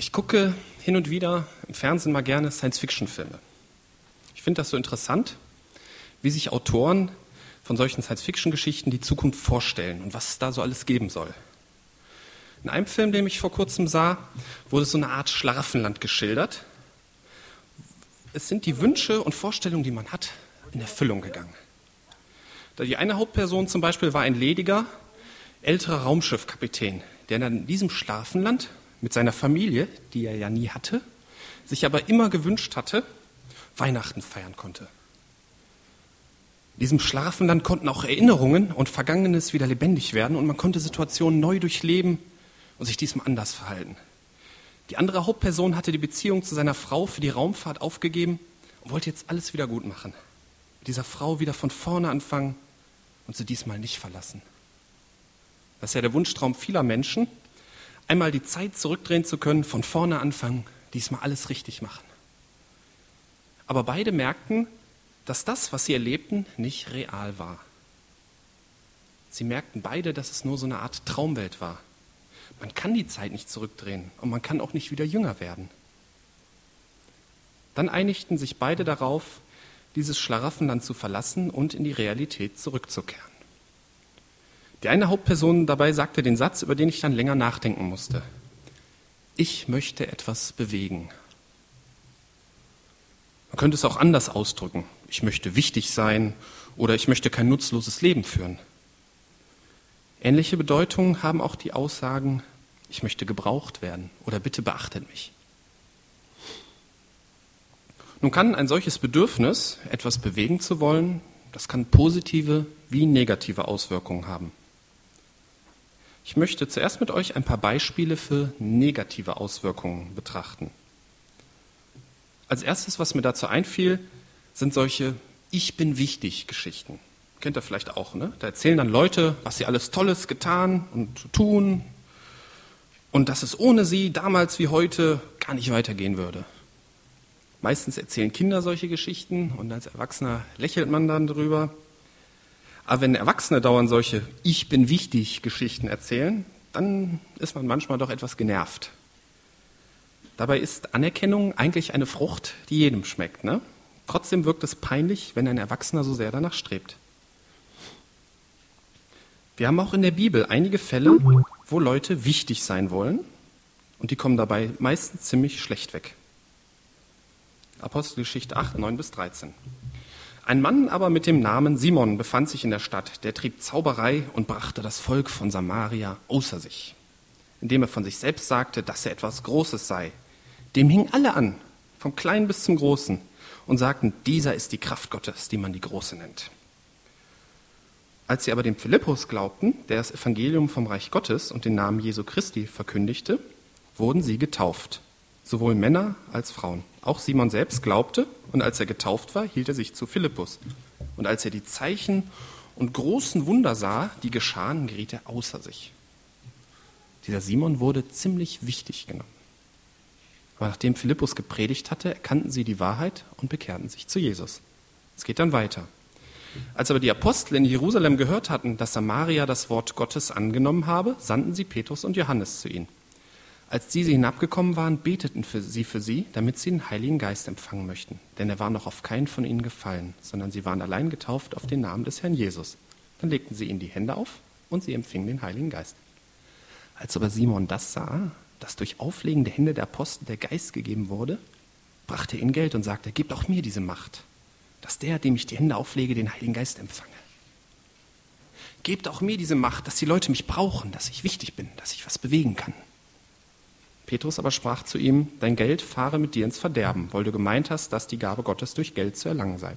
Ich gucke hin und wieder im Fernsehen mal gerne Science-Fiction-Filme. Ich finde das so interessant, wie sich Autoren von solchen Science-Fiction-Geschichten die Zukunft vorstellen und was es da so alles geben soll. In einem Film, den ich vor kurzem sah, wurde so eine Art Schlaraffenland geschildert. Es sind die Wünsche und Vorstellungen, die man hat, in Erfüllung gegangen. Die eine Hauptperson zum Beispiel war ein lediger, älterer Raumschiffkapitän, der in diesem Schlafenland mit seiner Familie, die er ja nie hatte, sich aber immer gewünscht hatte, Weihnachten feiern konnte. In diesem Schlafenland konnten auch Erinnerungen und Vergangenes wieder lebendig werden und man konnte Situationen neu durchleben und sich diesmal anders verhalten. Die andere Hauptperson hatte die Beziehung zu seiner Frau für die Raumfahrt aufgegeben und wollte jetzt alles wieder gut machen. Mit dieser Frau wieder von vorne anfangen und sie diesmal nicht verlassen. Das ist ja der Wunschtraum vieler Menschen, einmal die Zeit zurückdrehen zu können, von vorne anfangen, diesmal alles richtig machen. Aber beide merkten, dass das, was sie erlebten, nicht real war. Sie merkten beide, dass es nur so eine Art Traumwelt war. Man kann die Zeit nicht zurückdrehen und man kann auch nicht wieder jünger werden. Dann einigten sich beide darauf, dieses Schlaraffenland zu verlassen und in die Realität zurückzukehren. Die eine Hauptperson dabei sagte den Satz, über den ich dann länger nachdenken musste. Ich möchte etwas bewegen. Man könnte es auch anders ausdrücken. Ich möchte wichtig sein oder ich möchte kein nutzloses Leben führen. Ähnliche Bedeutungen haben auch die Aussagen, ich möchte gebraucht werden oder bitte beachtet mich. Nun kann ein solches Bedürfnis, etwas bewegen zu wollen, das kann positive wie negative Auswirkungen haben. Ich möchte zuerst mit euch ein paar Beispiele für negative Auswirkungen betrachten. Als erstes, was mir dazu einfiel, sind solche Ich bin wichtig Geschichten. Kennt ihr vielleicht auch, ne? Da erzählen dann Leute, was sie alles Tolles getan und tun und dass es ohne sie damals wie heute gar nicht weitergehen würde. Meistens erzählen Kinder solche Geschichten und als Erwachsener lächelt man dann drüber. Aber wenn Erwachsene dauernd solche Ich bin wichtig Geschichten erzählen, dann ist man manchmal doch etwas genervt. Dabei ist Anerkennung eigentlich eine Frucht, die jedem schmeckt. Ne? Trotzdem wirkt es peinlich, wenn ein Erwachsener so sehr danach strebt. Wir haben auch in der Bibel einige Fälle, wo Leute wichtig sein wollen und die kommen dabei meistens ziemlich schlecht weg. Apostelgeschichte 8, 9 bis 13. Ein Mann aber mit dem Namen Simon befand sich in der Stadt, der trieb Zauberei und brachte das Volk von Samaria außer sich, indem er von sich selbst sagte, dass er etwas Großes sei. Dem hingen alle an, vom Kleinen bis zum Großen, und sagten, dieser ist die Kraft Gottes, die man die Große nennt. Als sie aber dem Philippus glaubten, der das Evangelium vom Reich Gottes und den Namen Jesu Christi verkündigte, wurden sie getauft, sowohl Männer als Frauen. Auch Simon selbst glaubte und als er getauft war, hielt er sich zu Philippus. Und als er die Zeichen und großen Wunder sah, die geschahen, geriet er außer sich. Dieser Simon wurde ziemlich wichtig genommen. Aber nachdem Philippus gepredigt hatte, erkannten sie die Wahrheit und bekehrten sich zu Jesus. Es geht dann weiter. Als aber die Apostel in Jerusalem gehört hatten, dass Samaria das Wort Gottes angenommen habe, sandten sie Petrus und Johannes zu ihnen. Als diese hinabgekommen waren, beteten für sie für sie, damit sie den Heiligen Geist empfangen möchten. Denn er war noch auf keinen von ihnen gefallen, sondern sie waren allein getauft auf den Namen des Herrn Jesus. Dann legten sie ihnen die Hände auf und sie empfingen den Heiligen Geist. Als aber Simon das sah, dass durch Auflegen der Hände der Apostel der Geist gegeben wurde, brachte er ihnen Geld und sagte, gebt auch mir diese Macht, dass der, dem ich die Hände auflege, den Heiligen Geist empfange. Gebt auch mir diese Macht, dass die Leute mich brauchen, dass ich wichtig bin, dass ich was bewegen kann. Petrus aber sprach zu ihm, dein Geld fahre mit dir ins Verderben, weil du gemeint hast, dass die Gabe Gottes durch Geld zu erlangen sei.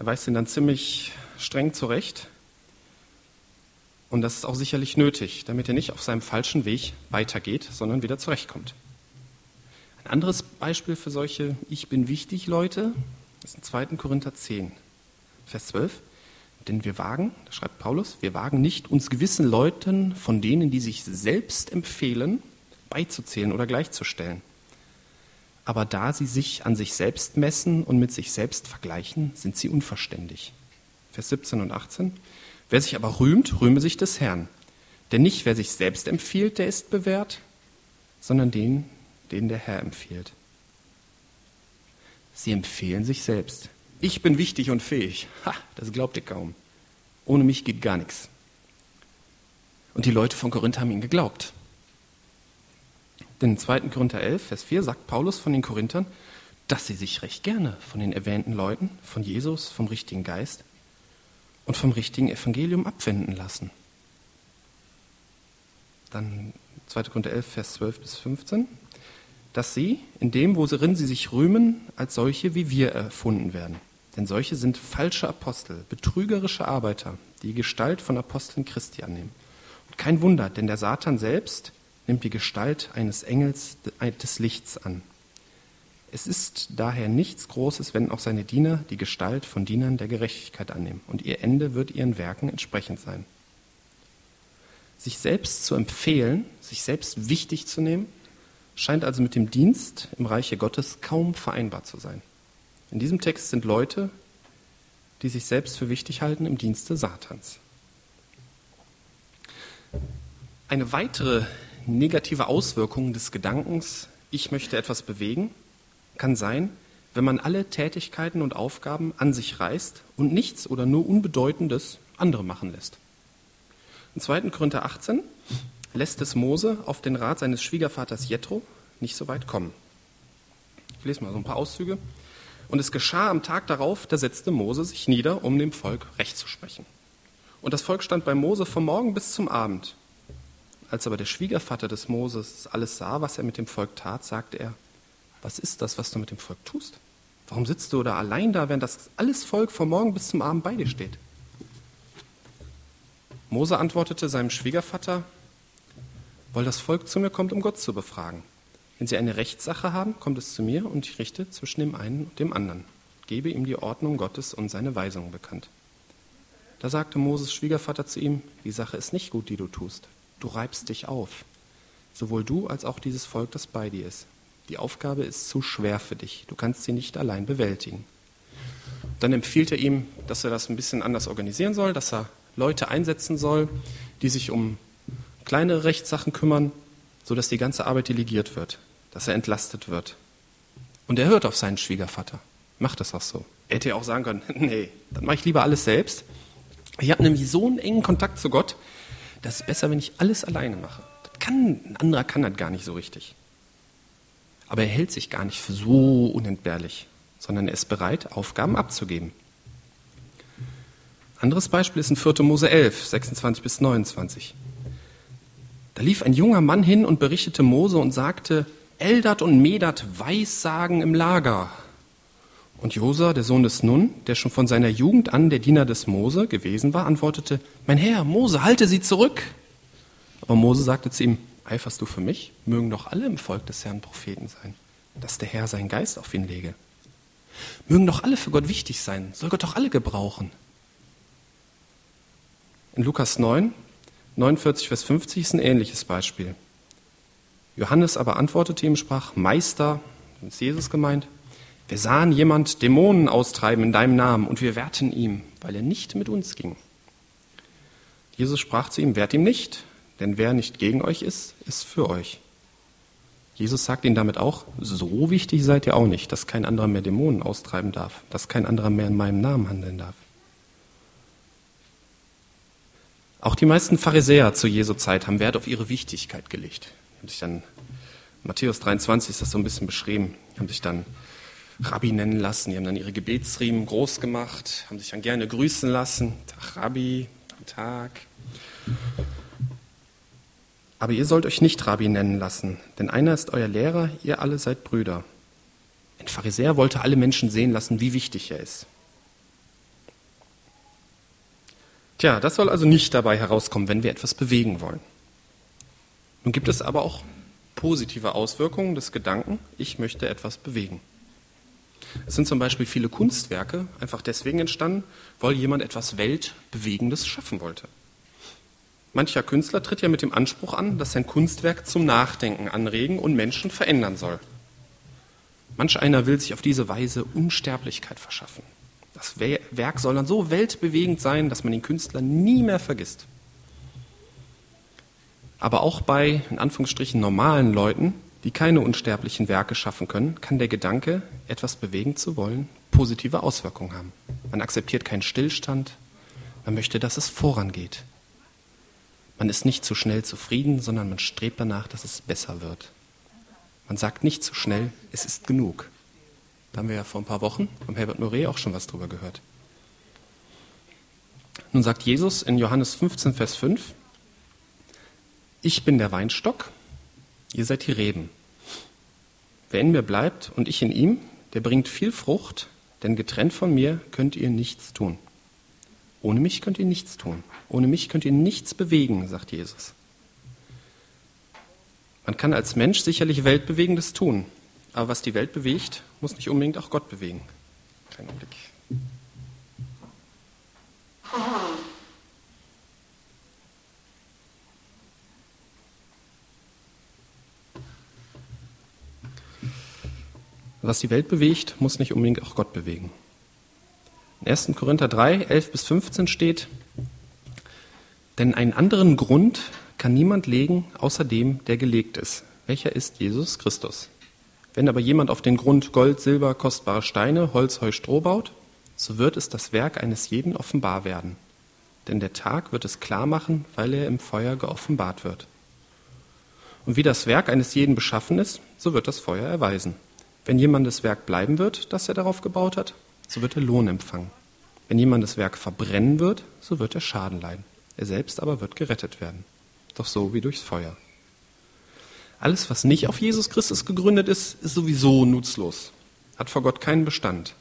Er weist ihn dann ziemlich streng zurecht. Und das ist auch sicherlich nötig, damit er nicht auf seinem falschen Weg weitergeht, sondern wieder zurechtkommt. Ein anderes Beispiel für solche Ich bin wichtig Leute ist in 2. Korinther 10, Vers 12. Denn wir wagen, da schreibt Paulus, wir wagen nicht, uns gewissen Leuten von denen, die sich selbst empfehlen, beizuzählen oder gleichzustellen. Aber da sie sich an sich selbst messen und mit sich selbst vergleichen, sind sie unverständig. Vers 17 und 18. Wer sich aber rühmt, rühme sich des Herrn. Denn nicht wer sich selbst empfiehlt, der ist bewährt, sondern den, den der Herr empfiehlt. Sie empfehlen sich selbst. Ich bin wichtig und fähig. Ha, das glaubt ihr kaum. Ohne mich geht gar nichts. Und die Leute von Korinth haben ihn geglaubt. Denn in 2. Korinther 11, Vers 4 sagt Paulus von den Korinthern, dass sie sich recht gerne von den erwähnten Leuten, von Jesus, vom richtigen Geist und vom richtigen Evangelium abwenden lassen. Dann 2. Korinther 11, Vers 12 bis 15, dass sie, in dem, worin sie sich rühmen, als solche wie wir erfunden werden. Denn solche sind falsche Apostel, betrügerische Arbeiter, die Gestalt von Aposteln Christi annehmen. Und kein Wunder, denn der Satan selbst nimmt die Gestalt eines Engels des Lichts an. Es ist daher nichts Großes, wenn auch seine Diener die Gestalt von Dienern der Gerechtigkeit annehmen, und ihr Ende wird ihren Werken entsprechend sein. Sich selbst zu empfehlen, sich selbst wichtig zu nehmen, scheint also mit dem Dienst im Reiche Gottes kaum vereinbar zu sein. In diesem Text sind Leute, die sich selbst für wichtig halten im Dienste Satans. Eine weitere negative Auswirkung des Gedankens, ich möchte etwas bewegen, kann sein, wenn man alle Tätigkeiten und Aufgaben an sich reißt und nichts oder nur Unbedeutendes andere machen lässt. In 2. Korinther 18 lässt es Mose auf den Rat seines Schwiegervaters Jethro nicht so weit kommen. Ich lese mal so ein paar Auszüge. Und es geschah am Tag darauf, da setzte Mose sich nieder, um dem Volk Recht zu sprechen. Und das Volk stand bei Mose vom Morgen bis zum Abend. Als aber der Schwiegervater des Moses alles sah, was er mit dem Volk tat, sagte er, was ist das, was du mit dem Volk tust? Warum sitzt du da allein da, während das alles Volk vom Morgen bis zum Abend bei dir steht? Mose antwortete seinem Schwiegervater, weil das Volk zu mir kommt, um Gott zu befragen. Wenn sie eine Rechtssache haben, kommt es zu mir und ich richte zwischen dem einen und dem anderen, gebe ihm die Ordnung Gottes und seine Weisungen bekannt. Da sagte Moses Schwiegervater zu ihm, die Sache ist nicht gut, die du tust. Du reibst dich auf, sowohl du als auch dieses Volk, das bei dir ist. Die Aufgabe ist zu schwer für dich. Du kannst sie nicht allein bewältigen. Dann empfiehlt er ihm, dass er das ein bisschen anders organisieren soll, dass er Leute einsetzen soll, die sich um kleinere Rechtssachen kümmern, sodass die ganze Arbeit delegiert wird, dass er entlastet wird. Und er hört auf seinen Schwiegervater. Macht das auch so. Er hätte ja auch sagen können, nee, dann mache ich lieber alles selbst. Ich habe nämlich so einen engen Kontakt zu Gott, das ist besser, wenn ich alles alleine mache. Das kann, ein anderer kann das gar nicht so richtig. Aber er hält sich gar nicht für so unentbehrlich, sondern er ist bereit, Aufgaben abzugeben. Anderes Beispiel ist in 4. Mose 11, 26 bis 29. Da lief ein junger Mann hin und berichtete Mose und sagte, Eldat und Medat Weissagen im Lager. Und Josa, der Sohn des Nun, der schon von seiner Jugend an der Diener des Mose gewesen war, antwortete, Mein Herr, Mose, halte sie zurück. Aber Mose sagte zu ihm, Eiferst du für mich? Mögen doch alle im Volk des Herrn Propheten sein, dass der Herr seinen Geist auf ihn lege. Mögen doch alle für Gott wichtig sein, soll Gott doch alle gebrauchen. In Lukas 9, 49, Vers 50 ist ein ähnliches Beispiel. Johannes aber antwortete ihm, sprach, Meister, ist Jesus gemeint, wir sahen jemand Dämonen austreiben in deinem Namen und wir wehrten ihm, weil er nicht mit uns ging. Jesus sprach zu ihm, wehrt ihm nicht, denn wer nicht gegen euch ist, ist für euch. Jesus sagt ihnen damit auch, so wichtig seid ihr auch nicht, dass kein anderer mehr Dämonen austreiben darf, dass kein anderer mehr in meinem Namen handeln darf. Auch die meisten Pharisäer zu Jesu Zeit haben Wert auf ihre Wichtigkeit gelegt. Haben sich dann, Matthäus 23 ist das so ein bisschen beschrieben, haben sich dann Rabbi nennen lassen, die haben dann ihre Gebetsriemen groß gemacht, haben sich dann gerne grüßen lassen. Tag Rabbi, guten Tag. Aber ihr sollt euch nicht Rabbi nennen lassen, denn einer ist euer Lehrer, ihr alle seid Brüder. Ein Pharisäer wollte alle Menschen sehen lassen, wie wichtig er ist. Tja, das soll also nicht dabei herauskommen, wenn wir etwas bewegen wollen. Nun gibt es aber auch positive Auswirkungen des Gedanken, ich möchte etwas bewegen. Es sind zum Beispiel viele Kunstwerke einfach deswegen entstanden, weil jemand etwas Weltbewegendes schaffen wollte. Mancher Künstler tritt ja mit dem Anspruch an, dass sein Kunstwerk zum Nachdenken anregen und Menschen verändern soll. Manch einer will sich auf diese Weise Unsterblichkeit verschaffen. Das Werk soll dann so weltbewegend sein, dass man den Künstler nie mehr vergisst. Aber auch bei, in Anführungsstrichen, normalen Leuten, die keine unsterblichen Werke schaffen können, kann der Gedanke, etwas bewegen zu wollen, positive Auswirkungen haben. Man akzeptiert keinen Stillstand, man möchte, dass es vorangeht. Man ist nicht zu schnell zufrieden, sondern man strebt danach, dass es besser wird. Man sagt nicht zu schnell, es ist genug. Da haben wir ja vor ein paar Wochen vom Herbert Murray auch schon was drüber gehört. Nun sagt Jesus in Johannes 15, Vers 5, ich bin der Weinstock, ihr seid die Reben. Wer in mir bleibt und ich in ihm, der bringt viel Frucht, denn getrennt von mir könnt ihr nichts tun. Ohne mich könnt ihr nichts tun. Ohne mich könnt ihr nichts bewegen, sagt Jesus. Man kann als Mensch sicherlich Weltbewegendes tun, aber was die Welt bewegt, muss nicht unbedingt auch Gott bewegen. Kleiner Blick. Was die Welt bewegt, muss nicht unbedingt auch Gott bewegen. In 1. Korinther 3, 11 bis 15 steht, denn einen anderen Grund kann niemand legen, außer dem, der gelegt ist. Welcher ist Jesus Christus? Wenn aber jemand auf den Grund Gold, Silber, kostbare Steine, Holz, Heu, Stroh baut, so wird es das Werk eines jeden offenbar werden. Denn der Tag wird es klar machen, weil er im Feuer geoffenbart wird. Und wie das Werk eines jeden beschaffen ist, so wird das Feuer erweisen. Wenn jemand das Werk bleiben wird, das er darauf gebaut hat, so wird er Lohn empfangen. Wenn jemand das Werk verbrennen wird, so wird er Schaden leiden. Er selbst aber wird gerettet werden. Doch so wie durchs Feuer. Alles, was nicht auf Jesus Christus gegründet ist, ist sowieso nutzlos. Hat vor Gott keinen Bestand.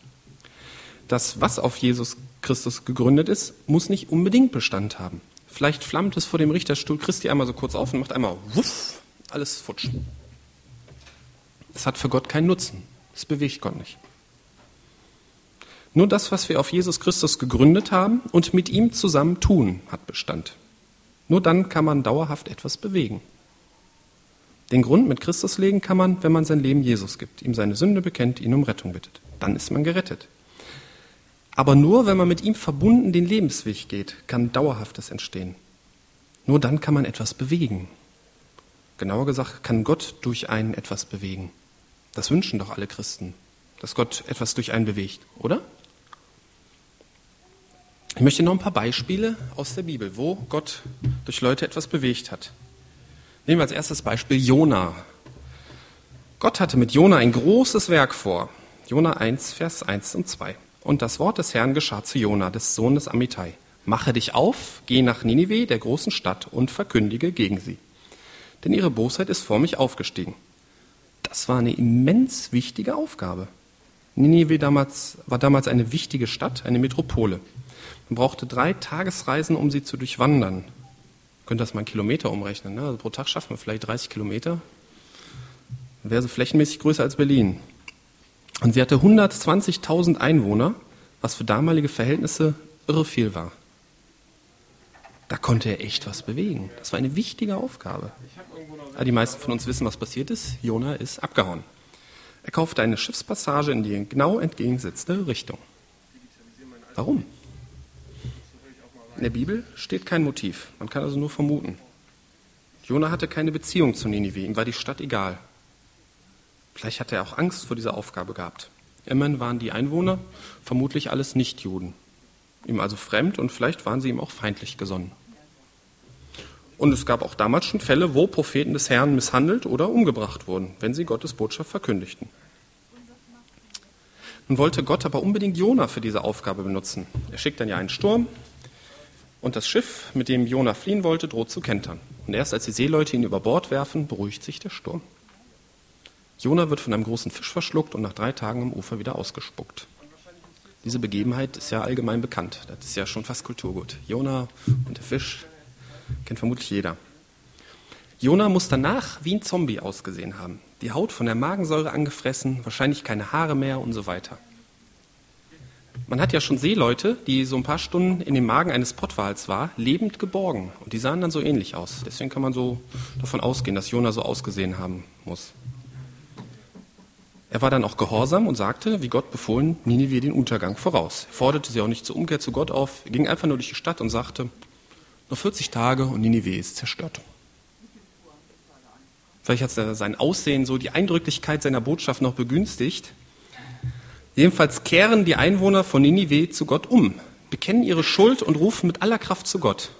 Das, was auf Jesus Christus gegründet ist, muss nicht unbedingt Bestand haben. Vielleicht flammt es vor dem Richterstuhl Christi einmal so kurz auf und macht einmal wuff, alles futsch. Es hat für Gott keinen Nutzen. Es bewegt Gott nicht. Nur das, was wir auf Jesus Christus gegründet haben und mit ihm zusammen tun, hat Bestand. Nur dann kann man dauerhaft etwas bewegen. Den Grund mit Christus legen kann man, wenn man sein Leben Jesus gibt, ihm seine Sünde bekennt, ihn um Rettung bittet. Dann ist man gerettet. Aber nur, wenn man mit ihm verbunden den Lebensweg geht, kann Dauerhaftes entstehen. Nur dann kann man etwas bewegen. Genauer gesagt, kann Gott durch einen etwas bewegen. Das wünschen doch alle Christen, dass Gott etwas durch einen bewegt, oder? Ich möchte noch ein paar Beispiele aus der Bibel, wo Gott durch Leute etwas bewegt hat. Nehmen wir als erstes Beispiel Jona. Gott hatte mit Jona ein großes Werk vor. Jona 1, Vers 1 und 2. Und das Wort des Herrn geschah zu Jona, des Sohnes Amittai. Mache dich auf, geh nach Ninive, der großen Stadt, und verkündige gegen sie. Denn ihre Bosheit ist vor mich aufgestiegen. Das war eine immens wichtige Aufgabe. Ninive damals, war damals eine wichtige Stadt, eine Metropole. Man brauchte drei Tagesreisen, um sie zu durchwandern. Ihr könnt das mal in Kilometer umrechnen. Ne? Also pro Tag schafft man vielleicht 30 Kilometer. Dann wäre sie flächenmäßig größer als Berlin. Und sie hatte 120.000 Einwohner, was für damalige Verhältnisse irre viel war. Da konnte er echt was bewegen. Das war eine wichtige Aufgabe. Die meisten von uns wissen, was passiert ist. Jona ist abgehauen. Er kaufte eine Schiffspassage in die genau entgegengesetzte Richtung. Warum? In der Bibel steht kein Motiv. Man kann also nur vermuten. Jona hatte keine Beziehung zu Ninive. Ihm war die Stadt egal. Vielleicht hatte er auch Angst vor dieser Aufgabe gehabt. Immerhin waren die Einwohner vermutlich alles Nichtjuden. Ihm also fremd und vielleicht waren sie ihm auch feindlich gesonnen. Und es gab auch damals schon Fälle, wo Propheten des Herrn misshandelt oder umgebracht wurden, wenn sie Gottes Botschaft verkündigten. Nun wollte Gott aber unbedingt Jona für diese Aufgabe benutzen. Er schickt dann ja einen Sturm und das Schiff, mit dem Jona fliehen wollte, droht zu kentern. Und erst als die Seeleute ihn über Bord werfen, beruhigt sich der Sturm. Jona wird von einem großen Fisch verschluckt und nach drei Tagen am Ufer wieder ausgespuckt. Diese Begebenheit ist ja allgemein bekannt. Das ist ja schon fast Kulturgut. Jona und der Fisch Kennt vermutlich jeder. Jona muss danach wie ein Zombie ausgesehen haben. Die Haut von der Magensäure angefressen, wahrscheinlich keine Haare mehr und so weiter. Man hat ja schon Seeleute, die so ein paar Stunden in dem Magen eines Pottwals war, lebend geborgen. Und die sahen dann so ähnlich aus. Deswegen kann man so davon ausgehen, dass Jona so ausgesehen haben muss. Er war dann auch gehorsam und sagte, wie Gott befohlen, Ninive den Untergang voraus. Er forderte sie auch nicht zur Umkehr zu Gott auf. Er ging einfach nur durch die Stadt und sagte, noch 40 Tage und Ninive ist zerstört. Vielleicht hat sein Aussehen so die Eindrücklichkeit seiner Botschaft noch begünstigt. Jedenfalls kehren die Einwohner von Ninive zu Gott um, bekennen ihre Schuld und rufen mit aller Kraft zu Gott.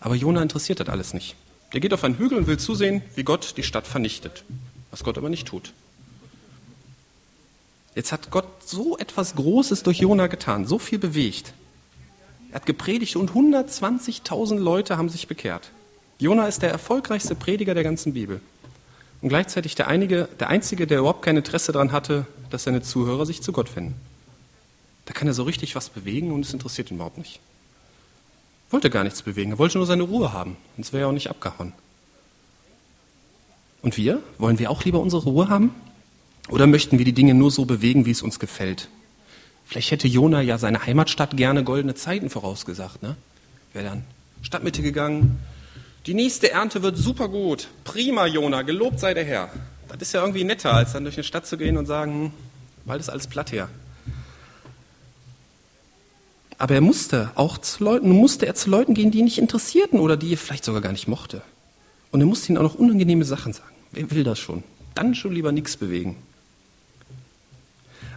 Aber Jona interessiert das alles nicht. Der geht auf einen Hügel und will zusehen, wie Gott die Stadt vernichtet, was Gott aber nicht tut. Jetzt hat Gott so etwas Großes durch Jona getan, so viel bewegt. Er hat gepredigt und 120.000 Leute haben sich bekehrt. Jona ist der erfolgreichste Prediger der ganzen Bibel. Und gleichzeitig der, einige, der Einzige, der überhaupt kein Interesse daran hatte, dass seine Zuhörer sich zu Gott wenden. Da kann er so richtig was bewegen und es interessiert ihn überhaupt nicht. Wollte gar nichts bewegen, er wollte nur seine Ruhe haben, sonst wäre er auch nicht abgehauen. Und wir? Wollen wir auch lieber unsere Ruhe haben? Oder möchten wir die Dinge nur so bewegen, wie es uns gefällt? Vielleicht hätte Jona ja seine Heimatstadt gerne goldene Zeiten vorausgesagt. Ne? Wäre dann Stadtmitte gegangen, die nächste Ernte wird super gut. Prima, Jona, gelobt sei der Herr. Das ist ja irgendwie netter, als dann durch eine Stadt zu gehen und sagen, hm, bald ist alles platt hier. Aber er musste auch zu Leuten, musste er zu Leuten gehen, die ihn nicht interessierten oder die er vielleicht sogar gar nicht mochte. Und er musste ihnen auch noch unangenehme Sachen sagen. Wer will das schon? Dann schon lieber nichts bewegen.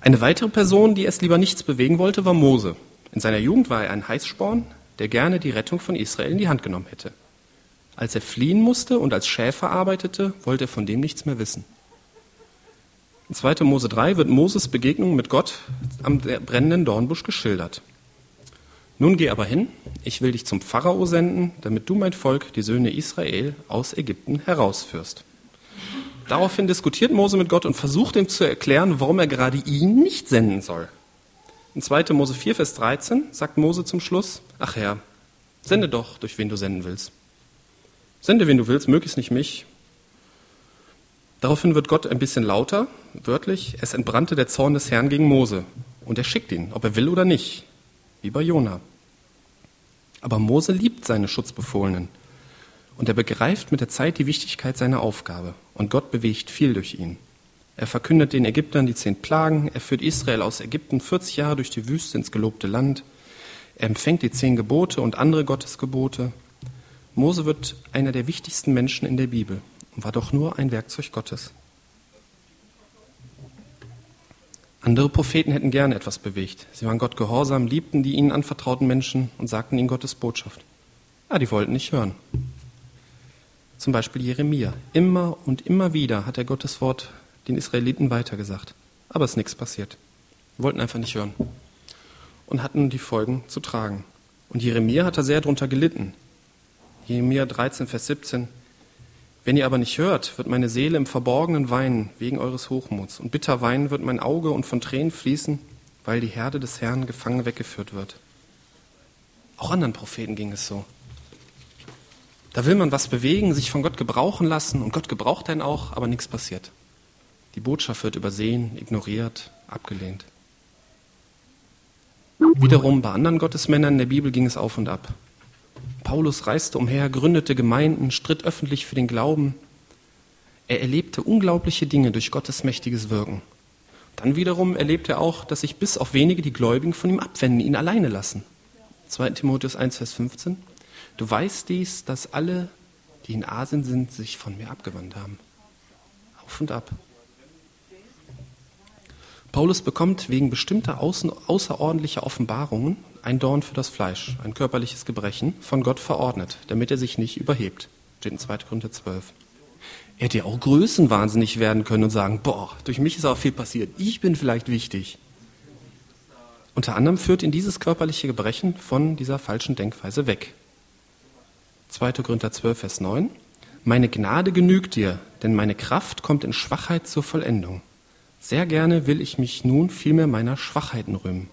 Eine weitere Person, die es lieber nichts bewegen wollte, war Mose. In seiner Jugend war er ein Heißsporn, der gerne die Rettung von Israel in die Hand genommen hätte. Als er fliehen musste und als Schäfer arbeitete, wollte er von dem nichts mehr wissen. In 2. Mose 3 wird Moses Begegnung mit Gott am brennenden Dornbusch geschildert. Nun geh aber hin, ich will dich zum Pharao senden, damit du mein Volk, die Söhne Israel, aus Ägypten herausführst. Daraufhin diskutiert Mose mit Gott und versucht ihm zu erklären, warum er gerade ihn nicht senden soll. In 2. Mose 4, Vers 13 sagt Mose zum Schluss, ach Herr, sende doch, durch wen du senden willst. Sende, wen du willst, möglichst nicht mich. Daraufhin wird Gott ein bisschen lauter, wörtlich, es entbrannte der Zorn des Herrn gegen Mose. Und er schickt ihn, ob er will oder nicht, wie bei Jona. Aber Mose liebt seine Schutzbefohlenen. Und er begreift mit der Zeit die Wichtigkeit seiner Aufgabe. Und Gott bewegt viel durch ihn. Er verkündet den Ägyptern die zehn Plagen, er führt Israel aus Ägypten 40 Jahre durch die Wüste ins gelobte Land, er empfängt die zehn Gebote und andere Gottesgebote, Mose wird einer der wichtigsten Menschen in der Bibel und war doch nur ein Werkzeug Gottes. Andere Propheten hätten gerne etwas bewegt. Sie waren Gott gehorsam, liebten die ihnen anvertrauten Menschen und sagten ihnen Gottes Botschaft. Ja, die wollten nicht hören. Zum Beispiel Jeremia. Immer und immer wieder hat er Gottes Wort den Israeliten weitergesagt. Aber es ist nichts passiert. Sie wollten einfach nicht hören und hatten die Folgen zu tragen. Und Jeremia hat da sehr darunter gelitten. Jeremia 13, Vers 17. Wenn ihr aber nicht hört, wird meine Seele im Verborgenen weinen wegen eures Hochmuts. Und bitter weinen wird mein Auge und von Tränen fließen, weil die Herde des Herrn gefangen weggeführt wird. Auch anderen Propheten ging es so. Da will man was bewegen, sich von Gott gebrauchen lassen und Gott gebraucht einen auch, aber nichts passiert. Die Botschaft wird übersehen, ignoriert, abgelehnt. Wiederum bei anderen Gottesmännern in der Bibel ging es auf und ab. Paulus reiste umher, gründete Gemeinden, stritt öffentlich für den Glauben. Er erlebte unglaubliche Dinge durch Gottes mächtiges Wirken. Dann wiederum erlebte er auch, dass sich bis auf wenige die Gläubigen von ihm abwenden, ihn alleine lassen. 2 Timotheus 1, Vers 15. Du weißt dies, dass alle, die in Asien sind, sich von mir abgewandt haben. Auf und ab. Paulus bekommt wegen bestimmter außerordentlicher Offenbarungen ein Dorn für das Fleisch, ein körperliches Gebrechen, von Gott verordnet, damit er sich nicht überhebt. Steht in 2. Korinther 12. Er hätte ja auch größenwahnsinnig werden können und sagen, boah, durch mich ist auch viel passiert, ich bin vielleicht wichtig. Unter anderem führt ihn dieses körperliche Gebrechen von dieser falschen Denkweise weg. 2. Korinther 12, Vers 9. Meine Gnade genügt dir, denn meine Kraft kommt in Schwachheit zur Vollendung. Sehr gerne will ich mich nun vielmehr meiner Schwachheiten rühmen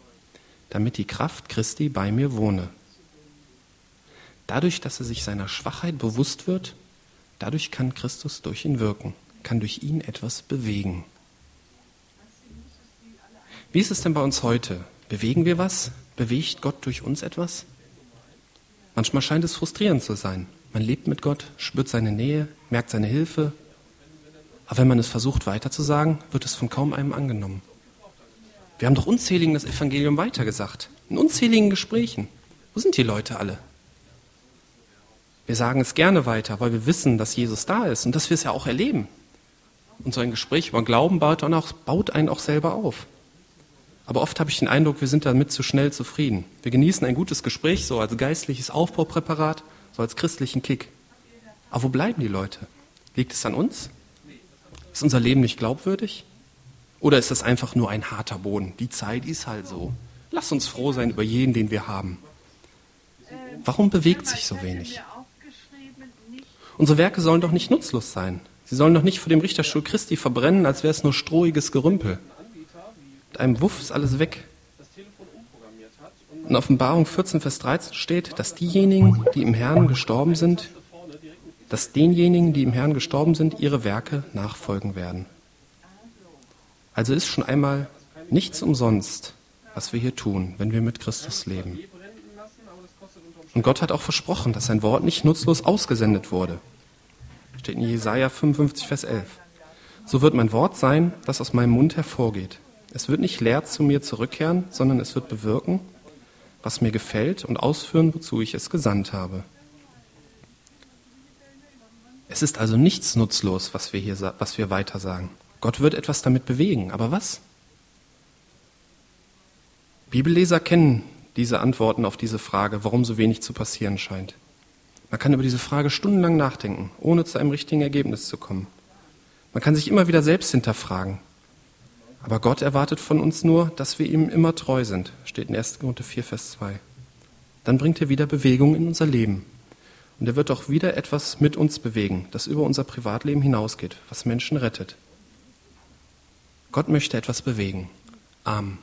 damit die Kraft Christi bei mir wohne. Dadurch, dass er sich seiner Schwachheit bewusst wird, dadurch kann Christus durch ihn wirken, kann durch ihn etwas bewegen. Wie ist es denn bei uns heute? Bewegen wir was? Bewegt Gott durch uns etwas? Manchmal scheint es frustrierend zu sein. Man lebt mit Gott, spürt seine Nähe, merkt seine Hilfe. Aber wenn man es versucht weiterzusagen, wird es von kaum einem angenommen. Wir haben doch unzähligen das Evangelium weitergesagt. In unzähligen Gesprächen. Wo sind die Leute alle? Wir sagen es gerne weiter, weil wir wissen, dass Jesus da ist und dass wir es ja auch erleben. Und so ein Gespräch über Glauben baut, auch, baut einen auch selber auf. Aber oft habe ich den Eindruck, wir sind damit zu schnell zufrieden. Wir genießen ein gutes Gespräch so als geistliches Aufbaupräparat, so als christlichen Kick. Aber wo bleiben die Leute? Liegt es an uns? Ist unser Leben nicht glaubwürdig? Oder ist das einfach nur ein harter Boden? Die Zeit ist halt so. Lass uns froh sein über jeden, den wir haben. Warum bewegt sich so wenig? Unsere Werke sollen doch nicht nutzlos sein. Sie sollen doch nicht vor dem Richterstuhl Christi verbrennen, als wäre es nur strohiges Gerümpel. Einem Wuff ist alles weg. In Offenbarung 14, Vers 13 steht, dass diejenigen, die im Herrn gestorben sind, dass denjenigen, die im Herrn gestorben sind, ihre Werke nachfolgen werden. Also ist schon einmal nichts umsonst, was wir hier tun, wenn wir mit Christus leben. Und Gott hat auch versprochen, dass sein Wort nicht nutzlos ausgesendet wurde. Steht in Jesaja 55, Vers 11. So wird mein Wort sein, das aus meinem Mund hervorgeht. Es wird nicht leer zu mir zurückkehren, sondern es wird bewirken, was mir gefällt und ausführen, wozu ich es gesandt habe. Es ist also nichts nutzlos, was wir hier, was wir weiter sagen. Gott wird etwas damit bewegen, aber was? Bibelleser kennen diese Antworten auf diese Frage, warum so wenig zu passieren scheint. Man kann über diese Frage stundenlang nachdenken, ohne zu einem richtigen Ergebnis zu kommen. Man kann sich immer wieder selbst hinterfragen. Aber Gott erwartet von uns nur, dass wir ihm immer treu sind, steht in 1. Korinther 4, Vers 2. Dann bringt er wieder Bewegung in unser Leben. Und er wird auch wieder etwas mit uns bewegen, das über unser Privatleben hinausgeht, was Menschen rettet. Gott möchte etwas bewegen. Amen.